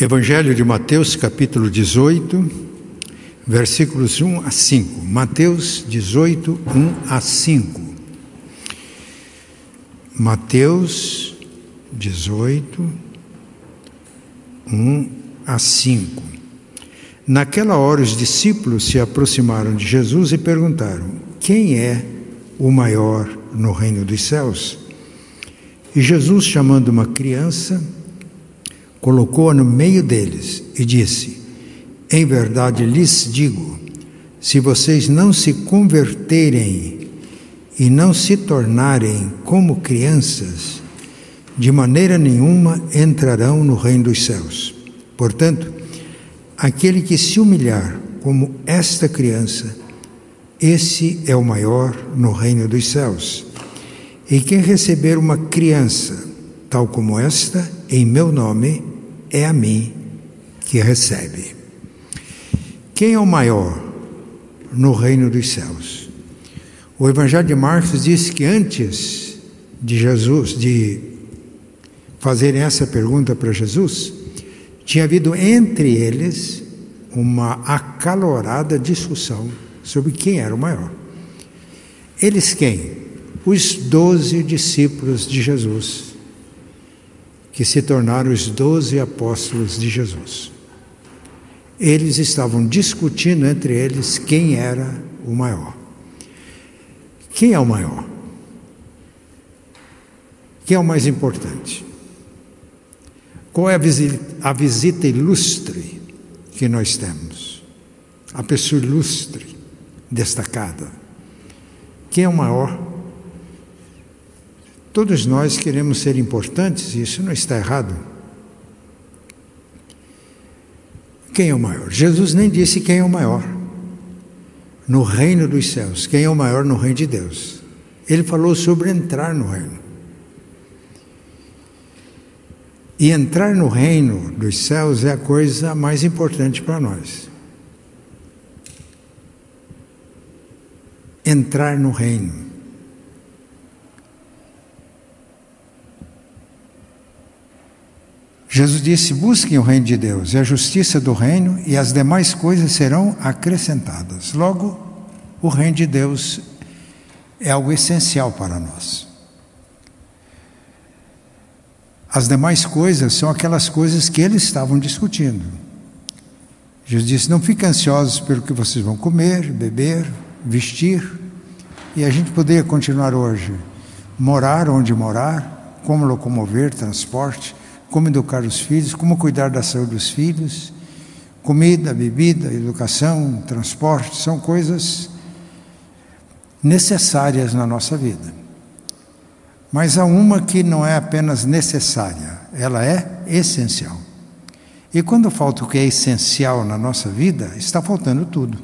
Evangelho de Mateus, capítulo 18, versículos 1 a 5. Mateus 18, 1 a 5. Mateus 18, 1 a 5. Naquela hora, os discípulos se aproximaram de Jesus e perguntaram: Quem é o maior no reino dos céus? E Jesus, chamando uma criança, colocou-a no meio deles e disse: Em verdade lhes digo, se vocês não se converterem e não se tornarem como crianças, de maneira nenhuma entrarão no reino dos céus. Portanto, aquele que se humilhar como esta criança, esse é o maior no reino dos céus. E quem receber uma criança tal como esta, em meu nome, é a mim que recebe. Quem é o maior no reino dos céus? O Evangelho de Marcos diz que antes de Jesus, de fazerem essa pergunta para Jesus, tinha havido entre eles uma acalorada discussão sobre quem era o maior. Eles quem? Os doze discípulos de Jesus que se tornaram os doze apóstolos de Jesus. Eles estavam discutindo entre eles quem era o maior. Quem é o maior? Quem é o mais importante? Qual é a visita, a visita ilustre que nós temos? A pessoa ilustre, destacada. Quem é o maior? Todos nós queremos ser importantes, isso não está errado. Quem é o maior? Jesus nem disse quem é o maior no reino dos céus, quem é o maior no reino de Deus. Ele falou sobre entrar no reino. E entrar no reino dos céus é a coisa mais importante para nós. Entrar no reino. Jesus disse: Busquem o reino de Deus e a justiça do reino, e as demais coisas serão acrescentadas. Logo, o reino de Deus é algo essencial para nós. As demais coisas são aquelas coisas que eles estavam discutindo. Jesus disse: Não fiquem ansiosos pelo que vocês vão comer, beber, vestir. E a gente poderia continuar hoje. Morar onde morar, como locomover, transporte como educar os filhos, como cuidar da saúde dos filhos, comida, bebida, educação, transporte, são coisas necessárias na nossa vida. Mas há uma que não é apenas necessária, ela é essencial. E quando falta o que é essencial na nossa vida, está faltando tudo.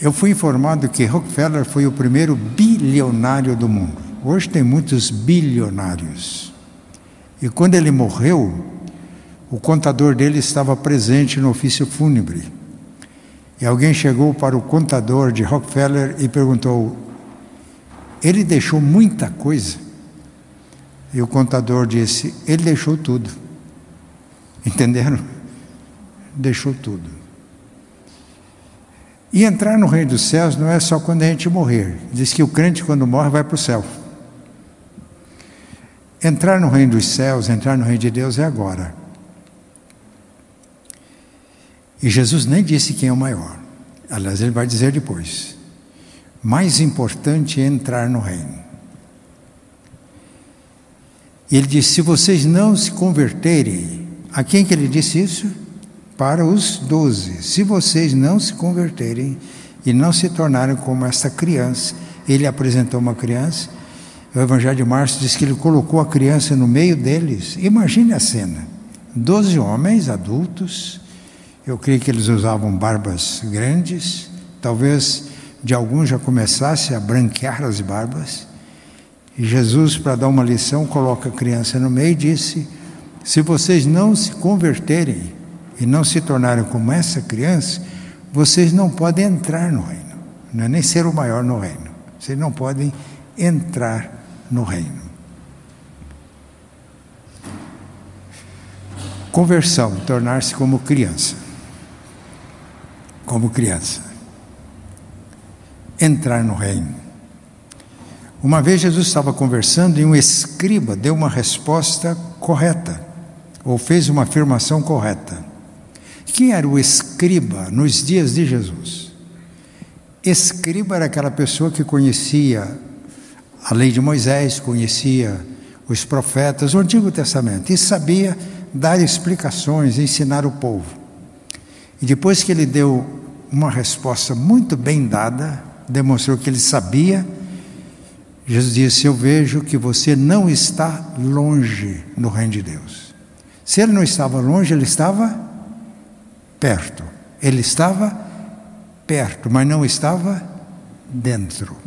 Eu fui informado que Rockefeller foi o primeiro bilionário do mundo. Hoje tem muitos bilionários. E quando ele morreu, o contador dele estava presente no ofício fúnebre. E alguém chegou para o contador de Rockefeller e perguntou: Ele deixou muita coisa? E o contador disse: Ele deixou tudo. Entenderam? Deixou tudo. E entrar no reino dos céus não é só quando a gente morrer. Diz que o crente, quando morre, vai para o céu. Entrar no reino dos céus, entrar no reino de Deus é agora. E Jesus nem disse quem é o maior. Aliás, ele vai dizer depois. Mais importante é entrar no reino. Ele disse: se vocês não se converterem, a quem que ele disse isso? Para os doze. Se vocês não se converterem e não se tornarem como essa criança, ele apresentou uma criança o Evangelho de Março diz que ele colocou a criança no meio deles. Imagine a cena: doze homens adultos, eu creio que eles usavam barbas grandes, talvez de alguns já começasse a branquear as barbas. E Jesus, para dar uma lição, coloca a criança no meio e disse: Se vocês não se converterem e não se tornarem como essa criança, vocês não podem entrar no reino, não é nem ser o maior no reino. Vocês não podem entrar no reino. Conversão, tornar-se como criança. Como criança. Entrar no reino. Uma vez Jesus estava conversando e um escriba deu uma resposta correta, ou fez uma afirmação correta. Quem era o escriba nos dias de Jesus? Escriba era aquela pessoa que conhecia a lei de Moisés, conhecia os profetas, o Antigo Testamento, e sabia dar explicações, ensinar o povo. E depois que ele deu uma resposta muito bem dada, demonstrou que ele sabia, Jesus disse: Eu vejo que você não está longe no reino de Deus. Se ele não estava longe, ele estava perto. Ele estava perto, mas não estava dentro.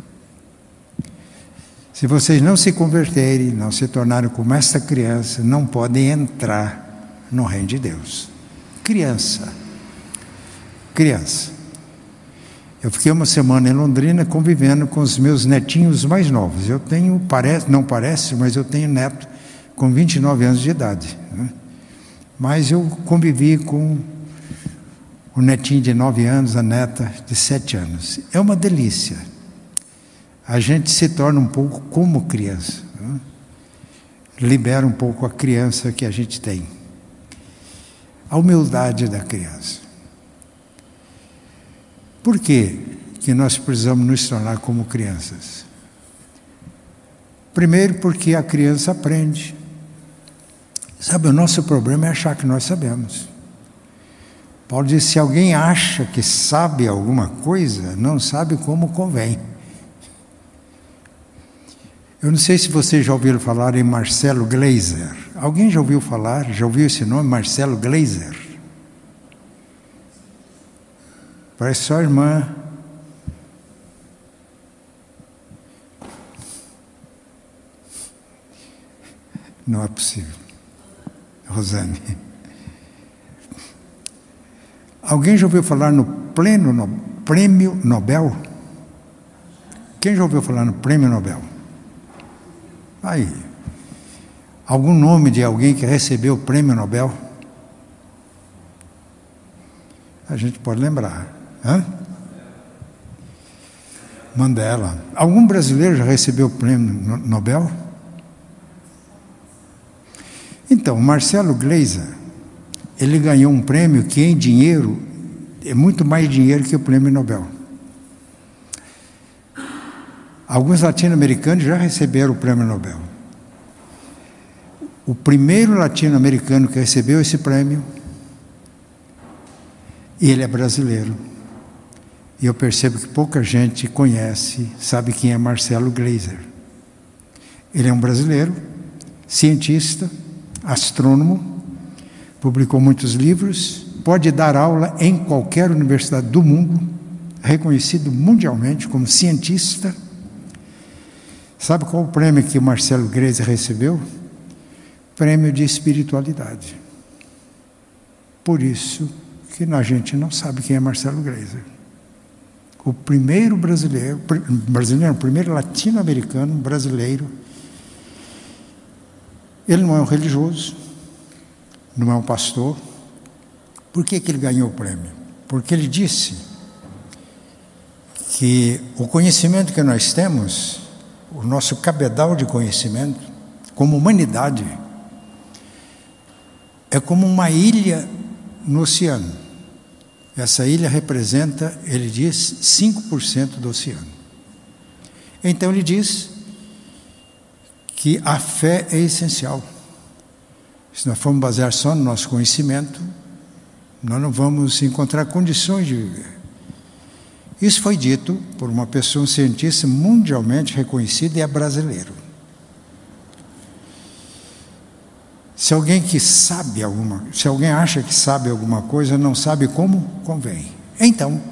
Se vocês não se converterem, não se tornarem como esta criança, não podem entrar no reino de Deus. Criança. Criança. Eu fiquei uma semana em Londrina convivendo com os meus netinhos mais novos. Eu tenho, parece, não parece, mas eu tenho neto com 29 anos de idade. Né? Mas eu convivi com o netinho de 9 anos, a neta de 7 anos. É uma delícia a gente se torna um pouco como criança. Né? Libera um pouco a criança que a gente tem. A humildade da criança. Por que, que nós precisamos nos tornar como crianças? Primeiro, porque a criança aprende. Sabe, o nosso problema é achar que nós sabemos. Paulo diz: se alguém acha que sabe alguma coisa, não sabe como convém. Eu não sei se vocês já ouviram falar em Marcelo Gleiser. Alguém já ouviu falar? Já ouviu esse nome, Marcelo Gleiser? Parece só irmã. Não é possível. Rosane. Alguém já ouviu falar no pleno no, Prêmio Nobel? Quem já ouviu falar no Prêmio Nobel? Aí, algum nome de alguém que recebeu o prêmio Nobel? A gente pode lembrar. Hã? Mandela. Algum brasileiro já recebeu o prêmio Nobel? Então, Marcelo Gleiser, ele ganhou um prêmio que em dinheiro é muito mais dinheiro que o prêmio Nobel. Alguns latino-americanos já receberam o prêmio Nobel. O primeiro latino-americano que recebeu esse prêmio, ele é brasileiro. E eu percebo que pouca gente conhece, sabe quem é Marcelo Gleiser. Ele é um brasileiro, cientista, astrônomo, publicou muitos livros, pode dar aula em qualquer universidade do mundo, reconhecido mundialmente como cientista Sabe qual o prêmio que o Marcelo Greze recebeu? Prêmio de espiritualidade. Por isso que a gente não sabe quem é Marcelo Greze. O primeiro brasileiro, brasileiro, o primeiro latino-americano brasileiro. Ele não é um religioso, não é um pastor. Por que, que ele ganhou o prêmio? Porque ele disse que o conhecimento que nós temos o nosso cabedal de conhecimento, como humanidade, é como uma ilha no oceano. Essa ilha representa, ele diz, 5% do oceano. Então ele diz que a fé é essencial. Se nós formos basear só no nosso conhecimento, nós não vamos encontrar condições de viver. Isso foi dito por uma pessoa, um cientista mundialmente reconhecido e é brasileiro. Se alguém que sabe alguma, se alguém acha que sabe alguma coisa, não sabe como convém. Então,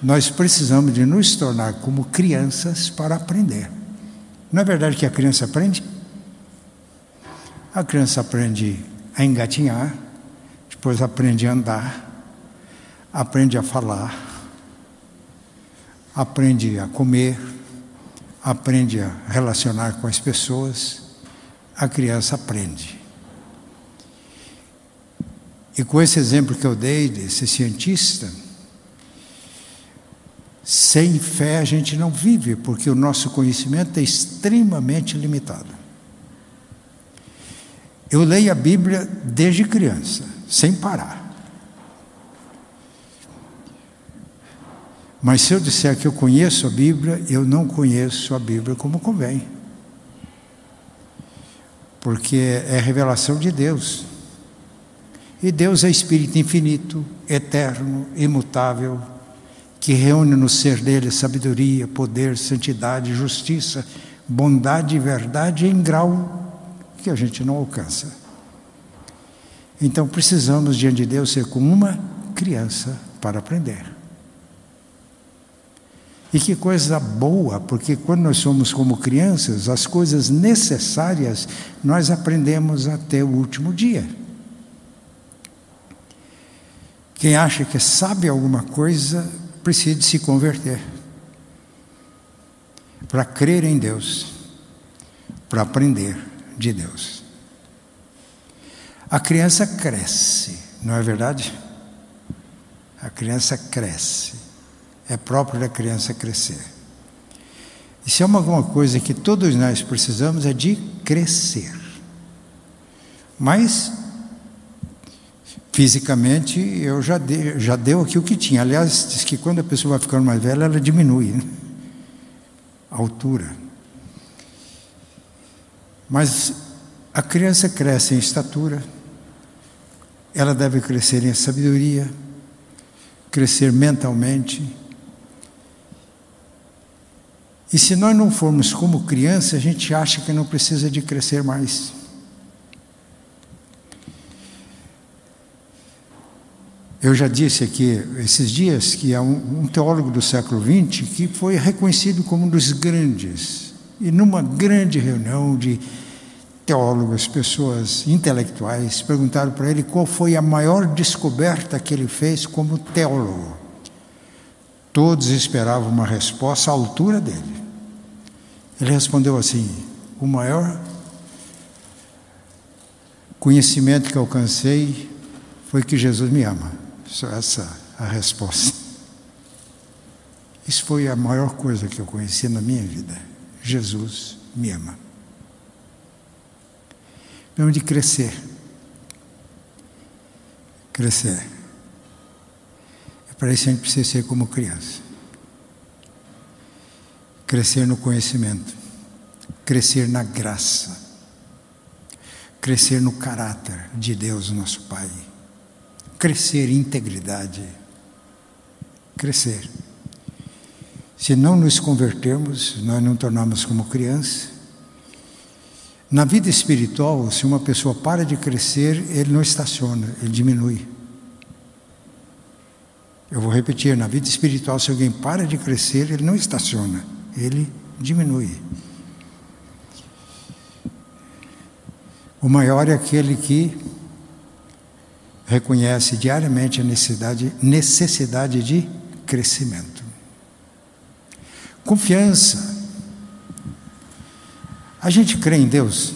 nós precisamos de nos tornar como crianças para aprender. Não é verdade que a criança aprende? A criança aprende a engatinhar, depois aprende a andar, aprende a falar, aprende a comer, aprende a relacionar com as pessoas, a criança aprende. E com esse exemplo que eu dei desse cientista, sem fé a gente não vive, porque o nosso conhecimento é extremamente limitado. Eu leio a Bíblia desde criança, sem parar. Mas se eu disser que eu conheço a Bíblia, eu não conheço a Bíblia como convém. Porque é revelação de Deus. E Deus é Espírito infinito, eterno, imutável, que reúne no ser dele sabedoria, poder, santidade, justiça, bondade e verdade em grau que a gente não alcança. Então precisamos, diante de Deus, ser como uma criança para aprender. E que coisa boa, porque quando nós somos como crianças, as coisas necessárias nós aprendemos até o último dia. Quem acha que sabe alguma coisa, precisa se converter. Para crer em Deus, para aprender de Deus. A criança cresce, não é verdade? A criança cresce. É próprio da criança crescer. E se é alguma coisa que todos nós precisamos é de crescer. Mas fisicamente eu já dei, já deu aqui o que tinha. Aliás, diz que quando a pessoa vai ficando mais velha, ela diminui né? a altura. Mas a criança cresce em estatura, ela deve crescer em sabedoria, crescer mentalmente. E se nós não formos como criança, a gente acha que não precisa de crescer mais. Eu já disse aqui esses dias que há um, teólogo do século XX que foi reconhecido como um dos grandes, e numa grande reunião de teólogos, pessoas intelectuais, perguntaram para ele qual foi a maior descoberta que ele fez como teólogo. Todos esperavam uma resposta à altura dele. Ele respondeu assim: o maior conhecimento que alcancei foi que Jesus me ama. Só essa a resposta. Isso foi a maior coisa que eu conheci na minha vida. Jesus me ama. Temos de crescer. Crescer. E para isso a gente precisa ser como criança. Crescer no conhecimento. Crescer na graça. Crescer no caráter de Deus, nosso Pai crescer em integridade. Crescer. Se não nos convertermos, nós não tornamos como criança. Na vida espiritual, se uma pessoa para de crescer, ele não estaciona, ele diminui. Eu vou repetir: na vida espiritual, se alguém para de crescer, ele não estaciona, ele diminui. O maior é aquele que reconhece diariamente a necessidade, necessidade de crescimento. Confiança. A gente crê em Deus?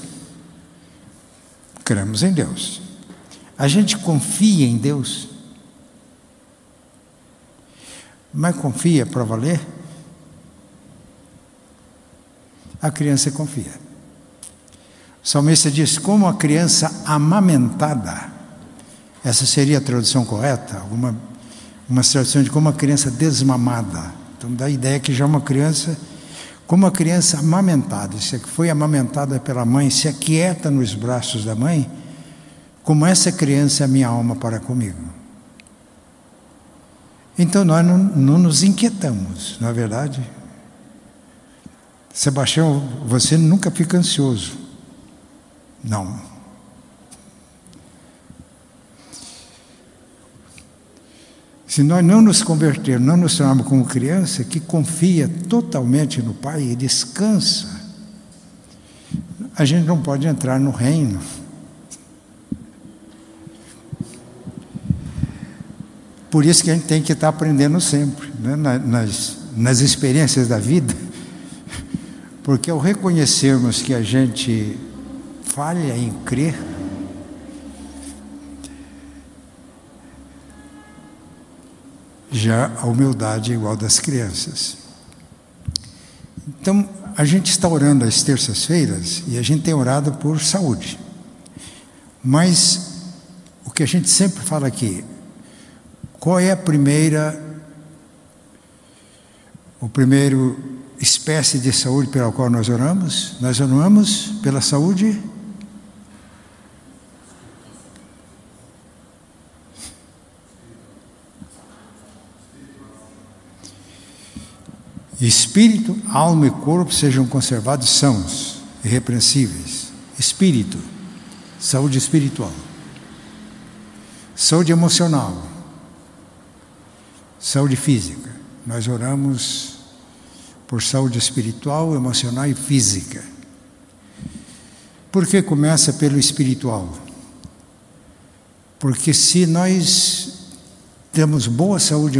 Cremos em Deus. A gente confia em Deus? Mas confia para valer? A criança confia. O salmista diz: como a criança amamentada essa seria a tradução correta? Uma, uma tradução de como uma criança desmamada. Então dá a ideia que já é uma criança, como uma criança amamentada, se é foi amamentada pela mãe, se aquieta nos braços da mãe, como essa criança é minha alma para comigo. Então nós não, não nos inquietamos, não é verdade? Sebastião, você nunca fica ansioso. Não. Se nós não nos convertermos, não nos tornarmos como criança que confia totalmente no Pai e descansa, a gente não pode entrar no reino. Por isso que a gente tem que estar aprendendo sempre, né? nas, nas experiências da vida, porque ao reconhecermos que a gente falha em crer, Já a humildade é igual das crianças. Então, a gente está orando às terças-feiras e a gente tem orado por saúde. Mas o que a gente sempre fala aqui, qual é a primeira o primeiro espécie de saúde pela qual nós oramos? Nós oramos pela saúde Espírito, alma e corpo sejam conservados sãos, irrepreensíveis. Espírito, saúde espiritual. Saúde emocional. Saúde física. Nós oramos por saúde espiritual, emocional e física. Por que começa pelo espiritual? Porque se nós temos boa saúde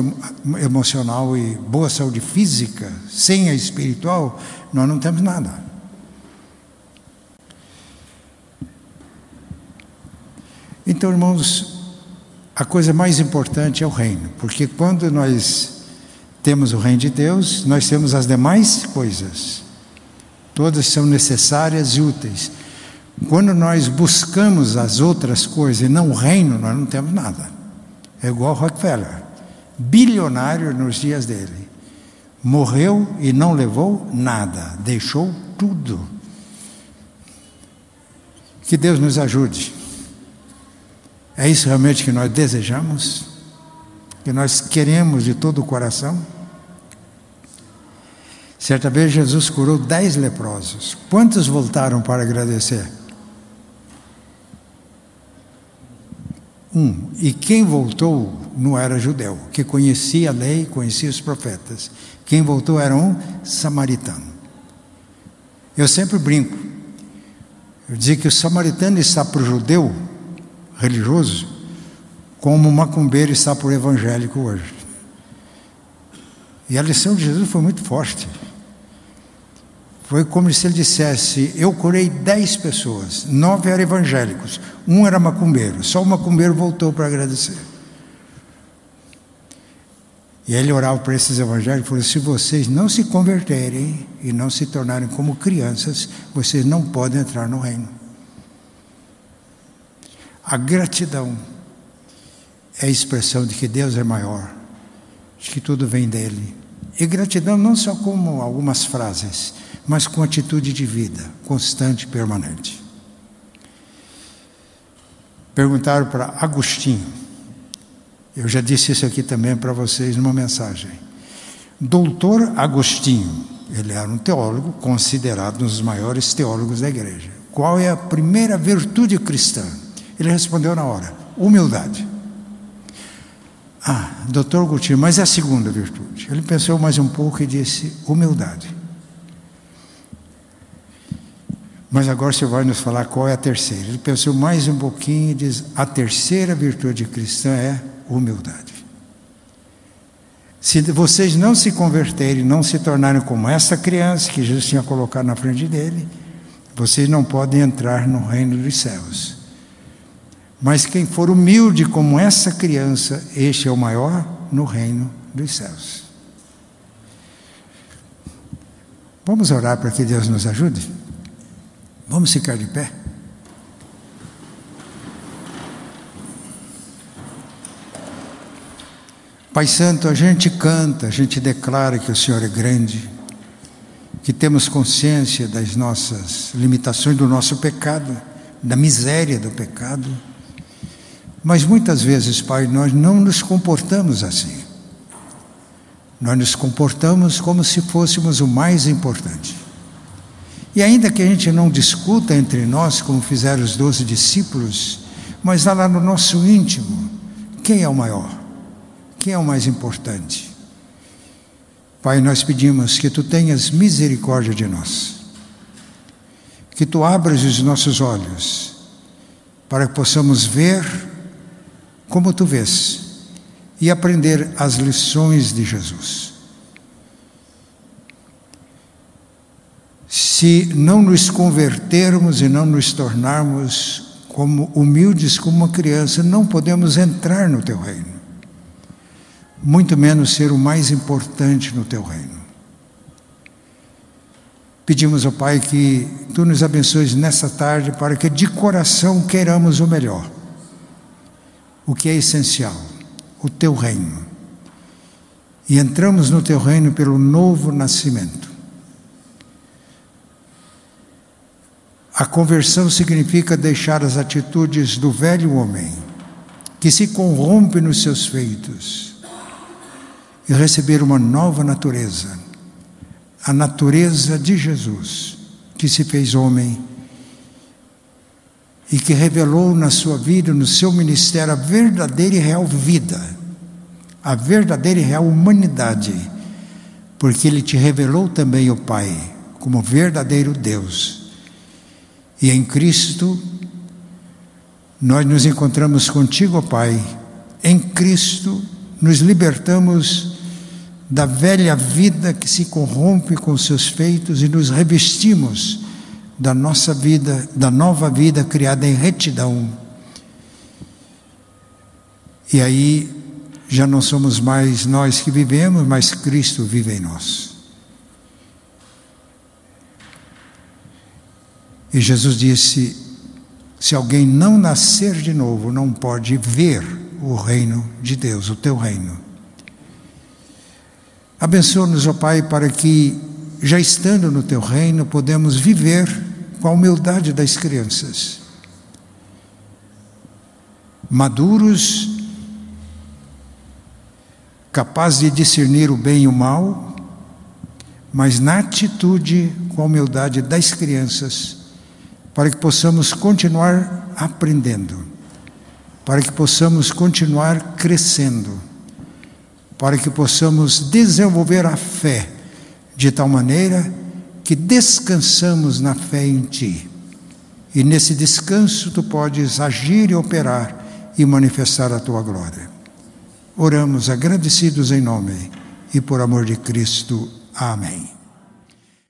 emocional e boa saúde física, sem a espiritual, nós não temos nada. Então, irmãos, a coisa mais importante é o reino, porque quando nós temos o reino de Deus, nós temos as demais coisas. Todas são necessárias e úteis. Quando nós buscamos as outras coisas e não o reino, nós não temos nada. É igual Rockefeller, bilionário nos dias dele. Morreu e não levou nada, deixou tudo. Que Deus nos ajude. É isso realmente que nós desejamos? Que nós queremos de todo o coração? Certa vez Jesus curou dez leprosos. Quantos voltaram para agradecer? Um. E quem voltou não era judeu, que conhecia a lei, conhecia os profetas. Quem voltou era um samaritano. Eu sempre brinco. Eu digo que o samaritano está para o judeu religioso como o macumbeiro está para o evangélico hoje. E a lição de Jesus foi muito forte. Foi como se ele dissesse: Eu curei dez pessoas, nove eram evangélicos, um era macumbeiro, só o macumbeiro voltou para agradecer. E ele orava para esses evangélicos e falou: Se vocês não se converterem e não se tornarem como crianças, vocês não podem entrar no reino. A gratidão é a expressão de que Deus é maior, de que tudo vem dele. E gratidão não só como algumas frases, mas com atitude de vida constante e permanente. Perguntaram para Agostinho, eu já disse isso aqui também para vocês numa mensagem. Doutor Agostinho, ele era um teólogo considerado um dos maiores teólogos da igreja. Qual é a primeira virtude cristã? Ele respondeu na hora: humildade. Ah, doutor Agostinho, mas é a segunda virtude. Ele pensou mais um pouco e disse: humildade. Mas agora você vai nos falar qual é a terceira. Ele pensou mais um pouquinho e diz: a terceira virtude cristã é humildade. Se vocês não se converterem, não se tornarem como essa criança que Jesus tinha colocado na frente dele, vocês não podem entrar no reino dos céus. Mas quem for humilde como essa criança, este é o maior no reino dos céus. Vamos orar para que Deus nos ajude? Vamos ficar de pé? Pai Santo, a gente canta, a gente declara que o Senhor é grande, que temos consciência das nossas limitações, do nosso pecado, da miséria do pecado. Mas muitas vezes, Pai, nós não nos comportamos assim. Nós nos comportamos como se fôssemos o mais importante. E ainda que a gente não discuta entre nós, como fizeram os doze discípulos, mas lá no nosso íntimo, quem é o maior? Quem é o mais importante? Pai, nós pedimos que tu tenhas misericórdia de nós, que tu abras os nossos olhos, para que possamos ver como tu vês e aprender as lições de Jesus. Se não nos convertermos e não nos tornarmos como humildes como uma criança, não podemos entrar no teu reino. muito menos ser o mais importante no teu reino. Pedimos ao Pai que tu nos abençoes nessa tarde para que de coração queiramos o melhor, o que é essencial, o teu reino. E entramos no teu reino pelo novo nascimento. A conversão significa deixar as atitudes do velho homem, que se corrompe nos seus feitos, e receber uma nova natureza a natureza de Jesus, que se fez homem e que revelou na sua vida, no seu ministério, a verdadeira e real vida, a verdadeira e real humanidade, porque ele te revelou também o Pai como verdadeiro Deus. E em Cristo, nós nos encontramos contigo, Pai. Em Cristo, nos libertamos da velha vida que se corrompe com seus feitos e nos revestimos da nossa vida, da nova vida criada em retidão. E aí já não somos mais nós que vivemos, mas Cristo vive em nós. E Jesus disse: se alguém não nascer de novo, não pode ver o reino de Deus, o teu reino. Abençoa-nos, ó Pai, para que, já estando no teu reino, podemos viver com a humildade das crianças. Maduros, capazes de discernir o bem e o mal, mas na atitude com a humildade das crianças, para que possamos continuar aprendendo, para que possamos continuar crescendo para que possamos desenvolver a fé de tal maneira que descansamos na fé em Ti. E nesse descanso tu podes agir e operar e manifestar a tua glória. Oramos agradecidos em nome e por amor de Cristo. Amém.